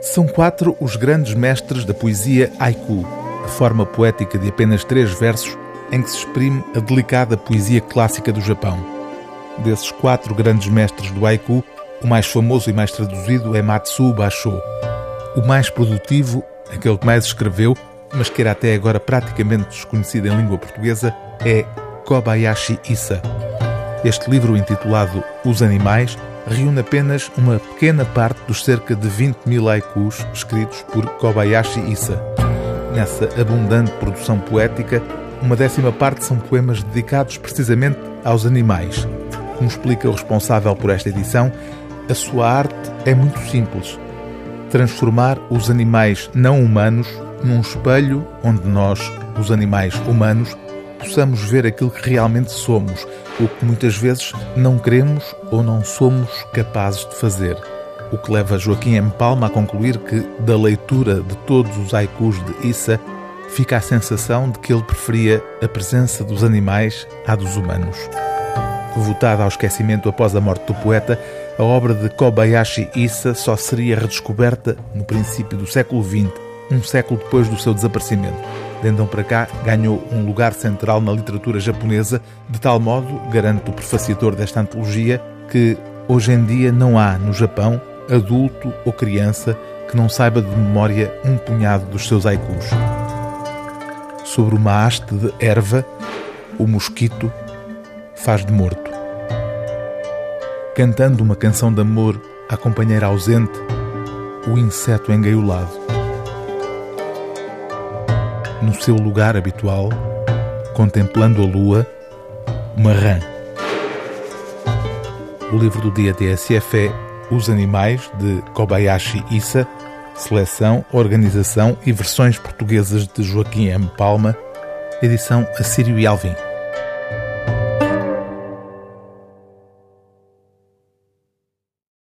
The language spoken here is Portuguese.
São quatro os grandes mestres da poesia haiku, a forma poética de apenas três versos em que se exprime a delicada poesia clássica do Japão. Desses quatro grandes mestres do haiku, o mais famoso e mais traduzido é Matsuo Basho. O mais produtivo, aquele que mais escreveu, mas que era até agora praticamente desconhecido em língua portuguesa, é Kobayashi Issa. Este livro, intitulado Os Animais, reúne apenas uma pequena parte dos cerca de 20 mil haikus escritos por Kobayashi Issa. Nessa abundante produção poética, uma décima parte são poemas dedicados precisamente aos animais. Como explica o responsável por esta edição, a sua arte é muito simples. Transformar os animais não humanos num espelho onde nós, os animais humanos, possamos ver aquilo que realmente somos, o que muitas vezes não queremos ou não somos capazes de fazer. O que leva Joaquim M. Palma a concluir que, da leitura de todos os haikus de Issa, fica a sensação de que ele preferia a presença dos animais à dos humanos. Votada ao esquecimento após a morte do poeta, a obra de Kobayashi Issa só seria redescoberta no princípio do século XX, um século depois do seu desaparecimento. De então para cá, ganhou um lugar central na literatura japonesa, de tal modo, garante o prefaciador desta antologia, que hoje em dia não há no Japão adulto ou criança que não saiba de memória um punhado dos seus haikus. Sobre uma haste de erva, o mosquito faz de morto. Cantando uma canção de amor à companheira ausente, o inseto engaiolado no seu lugar habitual, contemplando a lua, uma rã. O livro do dia TSF é Os Animais, de Kobayashi Issa, seleção, organização e versões portuguesas de Joaquim M. Palma, edição Assírio e Alvim.